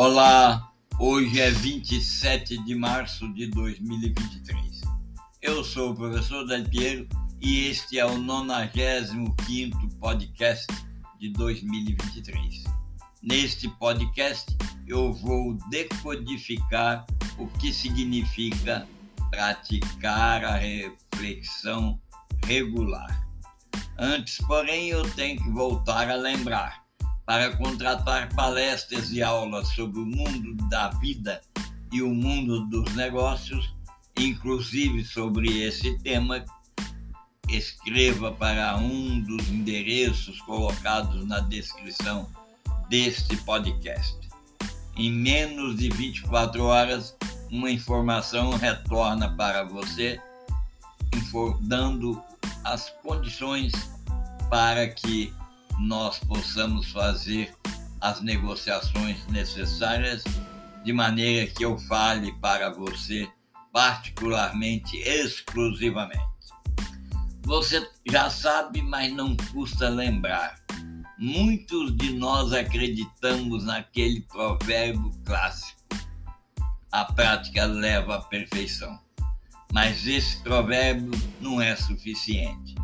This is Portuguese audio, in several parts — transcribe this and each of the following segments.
Olá, hoje é 27 de março de 2023. Eu sou o professor Del Piero e este é o 95 podcast de 2023. Neste podcast eu vou decodificar o que significa praticar a reflexão regular. Antes, porém, eu tenho que voltar a lembrar para contratar palestras e aulas sobre o mundo da vida e o mundo dos negócios, inclusive sobre esse tema, escreva para um dos endereços colocados na descrição deste podcast. Em menos de 24 horas, uma informação retorna para você, dando as condições para que nós possamos fazer as negociações necessárias de maneira que eu fale para você particularmente, exclusivamente. Você já sabe, mas não custa lembrar. Muitos de nós acreditamos naquele provérbio clássico: a prática leva à perfeição. Mas esse provérbio não é suficiente.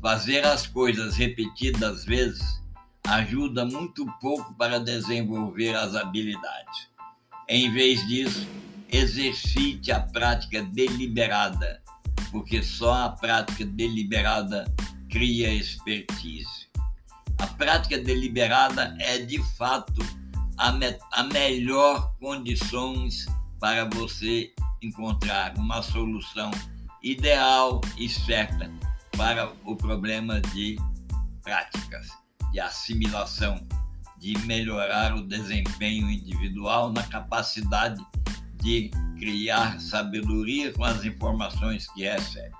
Fazer as coisas repetidas vezes ajuda muito pouco para desenvolver as habilidades. Em vez disso, exercite a prática deliberada, porque só a prática deliberada cria expertise. A prática deliberada é de fato a, me a melhor condições para você encontrar uma solução ideal e certa para o problema de práticas, de assimilação, de melhorar o desempenho individual na capacidade de criar sabedoria com as informações que recebe.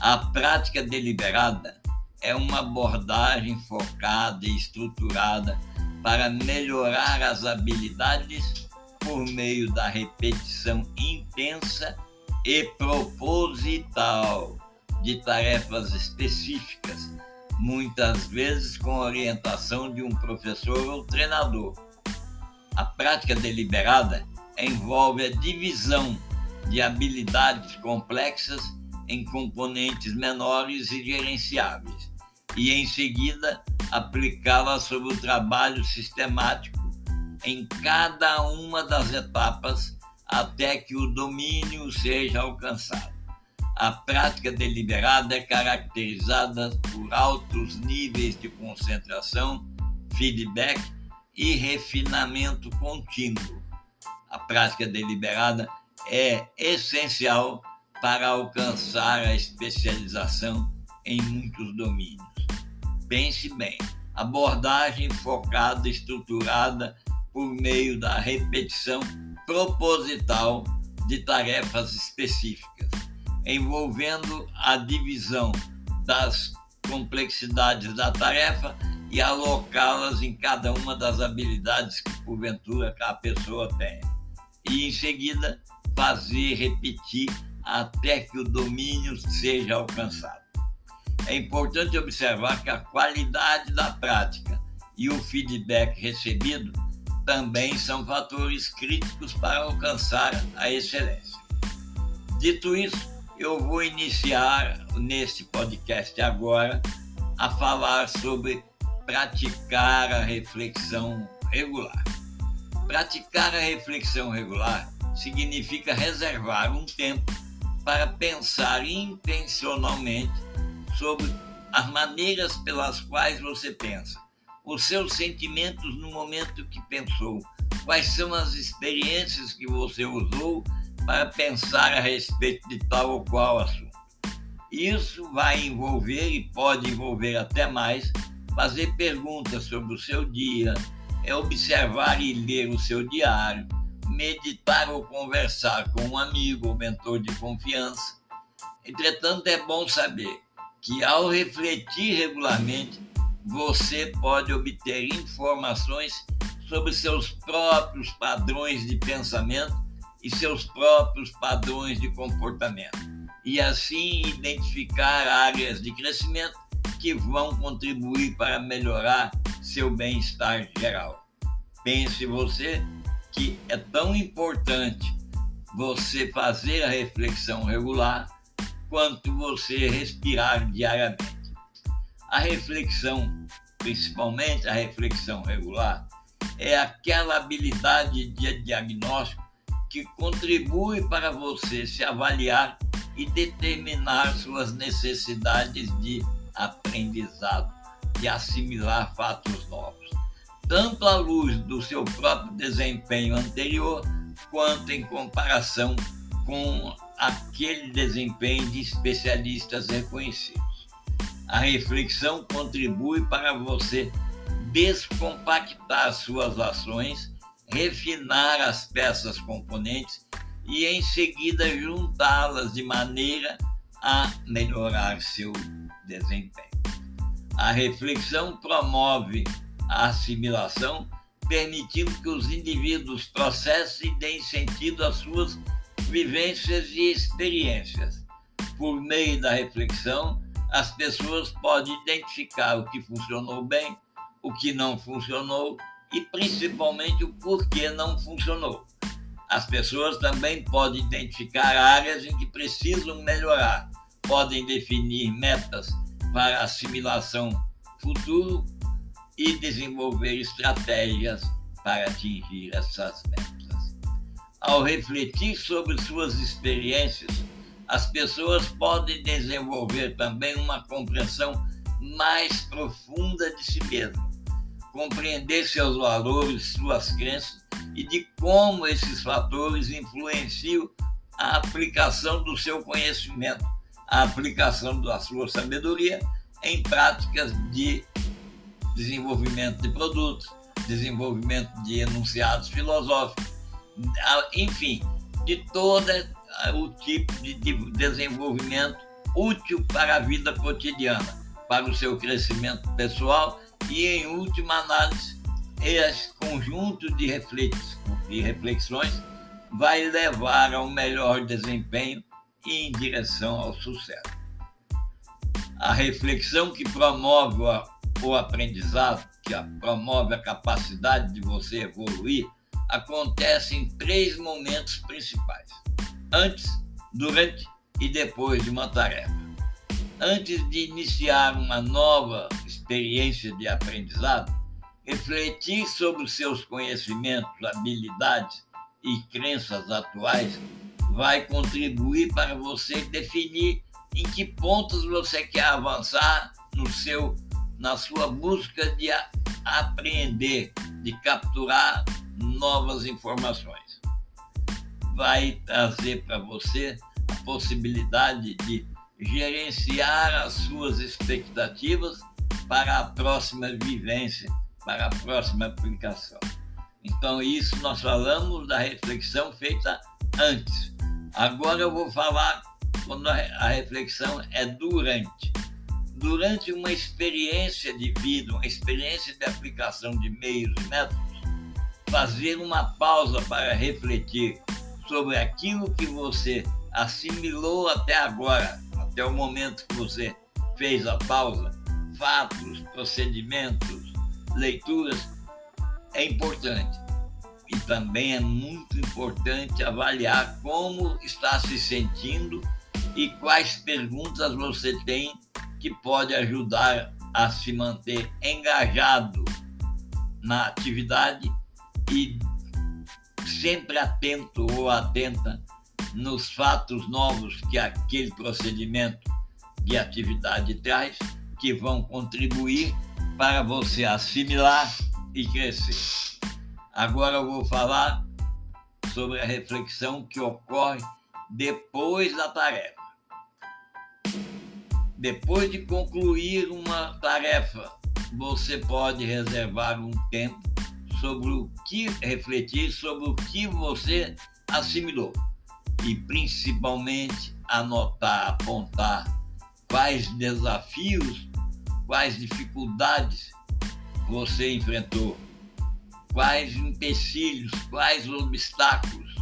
A prática deliberada é uma abordagem focada e estruturada para melhorar as habilidades por meio da repetição intensa e proposital de tarefas específicas, muitas vezes com orientação de um professor ou treinador. A prática deliberada envolve a divisão de habilidades complexas em componentes menores e gerenciáveis, e em seguida aplicá-la sobre o trabalho sistemático em cada uma das etapas até que o domínio seja alcançado. A prática deliberada é caracterizada por altos níveis de concentração, feedback e refinamento contínuo. A prática deliberada é essencial para alcançar a especialização em muitos domínios. Pense bem, abordagem focada, estruturada por meio da repetição proposital de tarefas específicas envolvendo a divisão das complexidades da tarefa e alocá-las em cada uma das habilidades que porventura a pessoa tem. E em seguida fazer repetir até que o domínio seja alcançado. É importante observar que a qualidade da prática e o feedback recebido também são fatores críticos para alcançar a excelência. Dito isso, eu vou iniciar neste podcast agora a falar sobre praticar a reflexão regular. Praticar a reflexão regular significa reservar um tempo para pensar intencionalmente sobre as maneiras pelas quais você pensa, os seus sentimentos no momento que pensou, quais são as experiências que você usou para pensar a respeito de tal ou qual assunto. Isso vai envolver e pode envolver até mais fazer perguntas sobre o seu dia, é observar e ler o seu diário, meditar ou conversar com um amigo ou mentor de confiança. Entretanto, é bom saber que ao refletir regularmente, você pode obter informações sobre seus próprios padrões de pensamento e seus próprios padrões de comportamento, e assim identificar áreas de crescimento que vão contribuir para melhorar seu bem-estar geral. Pense você que é tão importante você fazer a reflexão regular quanto você respirar diariamente. A reflexão, principalmente a reflexão regular, é aquela habilidade de diagnóstico que contribui para você se avaliar e determinar suas necessidades de aprendizado, de assimilar fatos novos, tanto à luz do seu próprio desempenho anterior, quanto em comparação com aquele desempenho de especialistas reconhecidos. A reflexão contribui para você descompactar suas ações, refinar as peças componentes e em seguida juntá-las de maneira a melhorar seu desempenho. A reflexão promove a assimilação, permitindo que os indivíduos processem e deem sentido às suas vivências e experiências. Por meio da reflexão, as pessoas podem identificar o que funcionou bem, o que não funcionou e principalmente o porquê não funcionou. As pessoas também podem identificar áreas em que precisam melhorar, podem definir metas para assimilação futuro e desenvolver estratégias para atingir essas metas. Ao refletir sobre suas experiências, as pessoas podem desenvolver também uma compreensão mais profunda de si mesmo, compreender seus valores, suas crenças e de como esses fatores influenciam a aplicação do seu conhecimento, a aplicação da sua sabedoria em práticas de desenvolvimento de produtos, desenvolvimento de enunciados filosóficos, enfim, de toda o tipo de desenvolvimento útil para a vida cotidiana, para o seu crescimento pessoal e, em última análise, esse conjunto de reflexões vai levar ao melhor desempenho e em direção ao sucesso. A reflexão que promove o aprendizado, que promove a capacidade de você evoluir, acontece em três momentos principais antes, durante e depois de uma tarefa. Antes de iniciar uma nova experiência de aprendizado, refletir sobre os seus conhecimentos, habilidades e crenças atuais vai contribuir para você definir em que pontos você quer avançar no seu na sua busca de aprender, de capturar novas informações. Vai trazer para você a possibilidade de gerenciar as suas expectativas para a próxima vivência, para a próxima aplicação. Então, isso nós falamos da reflexão feita antes. Agora eu vou falar quando a reflexão é durante. Durante uma experiência de vida, uma experiência de aplicação de meios e métodos, fazer uma pausa para refletir sobre aquilo que você assimilou até agora, até o momento que você fez a pausa, fatos, procedimentos, leituras, é importante. E também é muito importante avaliar como está se sentindo e quais perguntas você tem que pode ajudar a se manter engajado na atividade e sempre atento ou atenta nos fatos novos que aquele procedimento de atividade traz, que vão contribuir para você assimilar e crescer. Agora eu vou falar sobre a reflexão que ocorre depois da tarefa. Depois de concluir uma tarefa, você pode reservar um tempo sobre o que refletir sobre o que você assimilou e principalmente anotar, apontar quais desafios, quais dificuldades você enfrentou, quais empecilhos, quais obstáculos,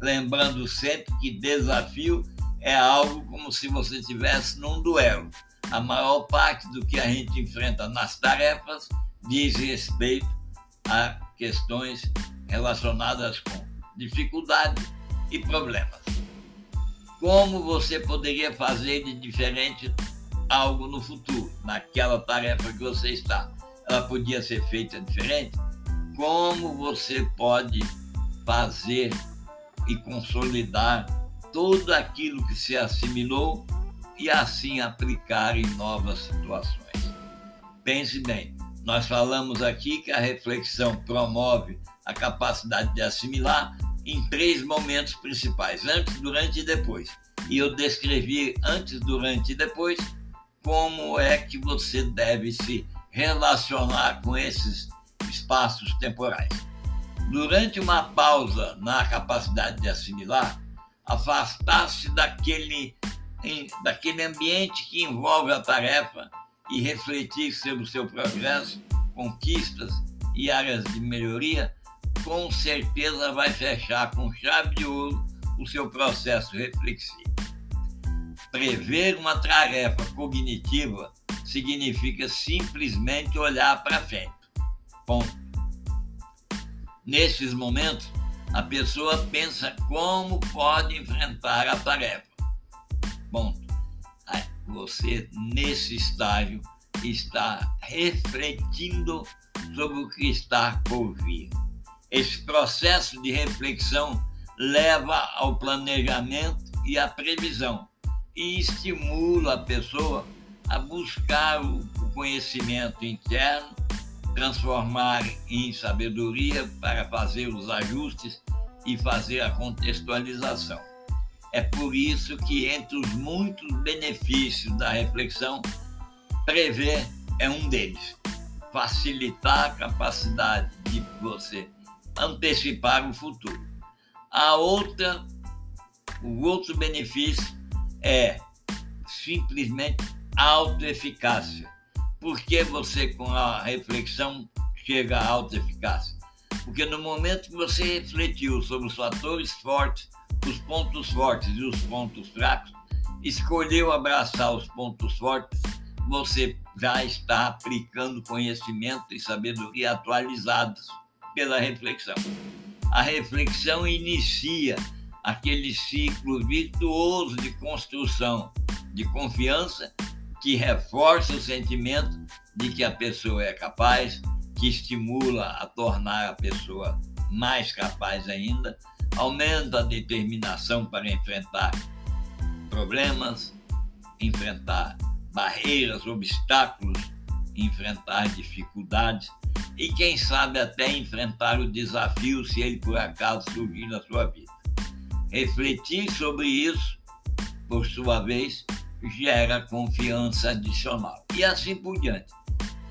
lembrando sempre que desafio é algo como se você estivesse num duelo. A maior parte do que a gente enfrenta nas tarefas diz respeito a questões relacionadas com dificuldades e problemas. Como você poderia fazer de diferente algo no futuro, naquela tarefa que você está? Ela podia ser feita diferente? Como você pode fazer e consolidar tudo aquilo que se assimilou e assim aplicar em novas situações? Pense bem, nós falamos aqui que a reflexão promove a capacidade de assimilar em três momentos principais: antes, durante e depois. E eu descrevi antes, durante e depois como é que você deve se relacionar com esses espaços temporais. Durante uma pausa na capacidade de assimilar, afastar-se daquele, daquele ambiente que envolve a tarefa e refletir sobre o seu progresso, conquistas e áreas de melhoria com certeza vai fechar com chave de ouro o seu processo reflexivo. Prever uma tarefa cognitiva significa simplesmente olhar para frente. Ponto. Nesses momentos, a pessoa pensa como pode enfrentar a tarefa. Ponto. Você, nesse estágio, está refletindo sobre o que está por vir. Esse processo de reflexão leva ao planejamento e à previsão e estimula a pessoa a buscar o conhecimento interno, transformar em sabedoria para fazer os ajustes e fazer a contextualização. É por isso que, entre os muitos benefícios da reflexão, prever é um deles. Facilitar a capacidade de você antecipar o futuro. A outra, o outro benefício é simplesmente autoeficácia. Por que você, com a reflexão, chega à autoeficácia? Porque no momento que você refletiu sobre os fatores fortes, os pontos fortes e os pontos fracos, escolheu abraçar os pontos fortes, você já está aplicando conhecimento e sabedoria atualizados pela reflexão. A reflexão inicia aquele ciclo virtuoso de construção de confiança que reforça o sentimento de que a pessoa é capaz, que estimula a tornar a pessoa mais capaz ainda, aumenta a determinação para enfrentar problemas, enfrentar barreiras, obstáculos, enfrentar dificuldades e quem sabe até enfrentar o desafio se ele por acaso surgir na sua vida. Refletir sobre isso, por sua vez, gera confiança adicional. E assim por diante.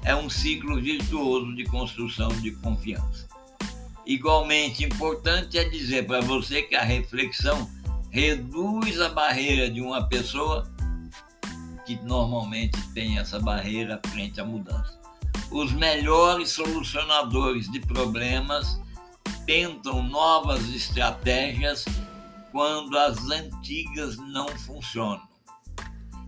É um ciclo virtuoso de construção de confiança. Igualmente importante é dizer para você que a reflexão reduz a barreira de uma pessoa que normalmente tem essa barreira frente à mudança os melhores solucionadores de problemas tentam novas estratégias quando as antigas não funcionam.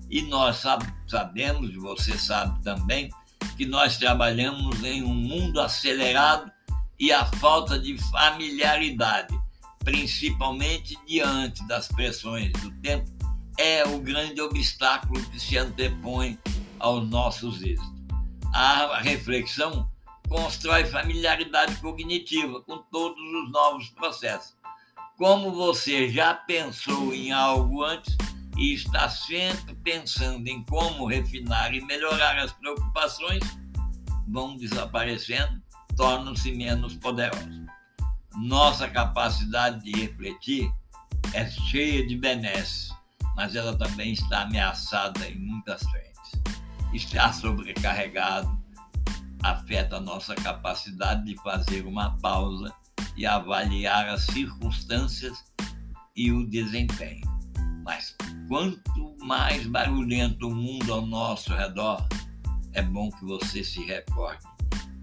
E nós sabemos, você sabe também, que nós trabalhamos em um mundo acelerado e a falta de familiaridade, principalmente diante das pressões do tempo, é o grande obstáculo que se antepõe aos nossos êxitos a reflexão constrói familiaridade cognitiva com todos os novos processos. Como você já pensou em algo antes e está sempre pensando em como refinar e melhorar as preocupações, vão desaparecendo, tornam-se menos poderosos. Nossa capacidade de refletir é cheia de benesses, mas ela também está ameaçada em muitas frentes estar sobrecarregado afeta a nossa capacidade de fazer uma pausa e avaliar as circunstâncias e o desempenho. Mas quanto mais barulhento o mundo ao nosso redor, é bom que você se recorde.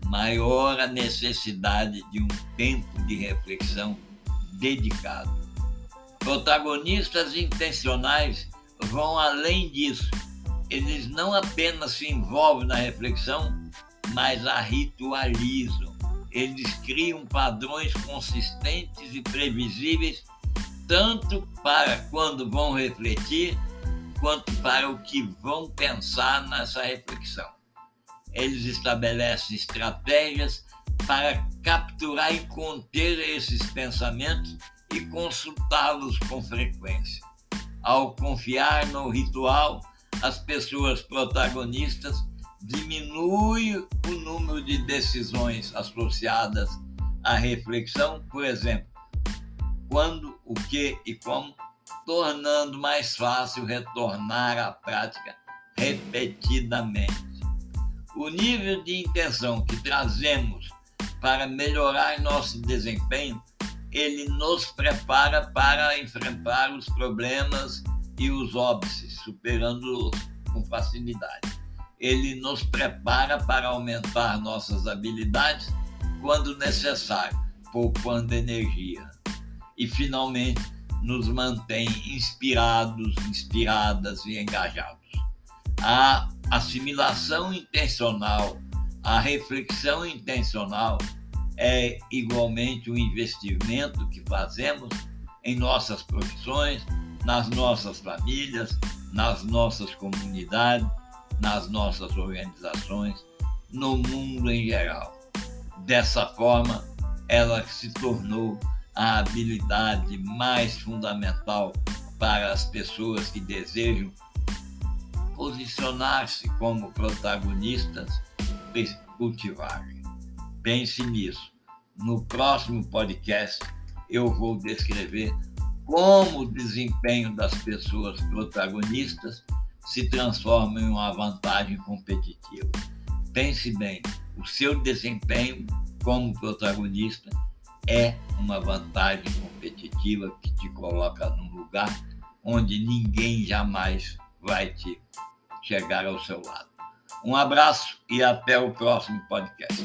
Maior a necessidade de um tempo de reflexão dedicado. Protagonistas intencionais vão além disso eles não apenas se envolvem na reflexão, mas a ritualizam. eles criam padrões consistentes e previsíveis, tanto para quando vão refletir, quanto para o que vão pensar nessa reflexão. Eles estabelecem estratégias para capturar e conter esses pensamentos e consultá-los com frequência. Ao confiar no ritual, as pessoas protagonistas diminuem o número de decisões associadas à reflexão, por exemplo, quando, o que e como, tornando mais fácil retornar à prática repetidamente. O nível de intenção que trazemos para melhorar nosso desempenho, ele nos prepara para enfrentar os problemas e os óbices, superando-os com facilidade. Ele nos prepara para aumentar nossas habilidades quando necessário, poupando energia. E, finalmente, nos mantém inspirados, inspiradas e engajados. A assimilação intencional, a reflexão intencional é igualmente um investimento que fazemos em nossas profissões, nas nossas famílias, nas nossas comunidades, nas nossas organizações, no mundo em geral. Dessa forma, ela se tornou a habilidade mais fundamental para as pessoas que desejam posicionar-se como protagonistas cultivarem. Pense nisso. No próximo podcast, eu vou descrever como o desempenho das pessoas protagonistas se transforma em uma vantagem competitiva. Pense bem, o seu desempenho como protagonista é uma vantagem competitiva que te coloca num lugar onde ninguém jamais vai te chegar ao seu lado. Um abraço e até o próximo podcast.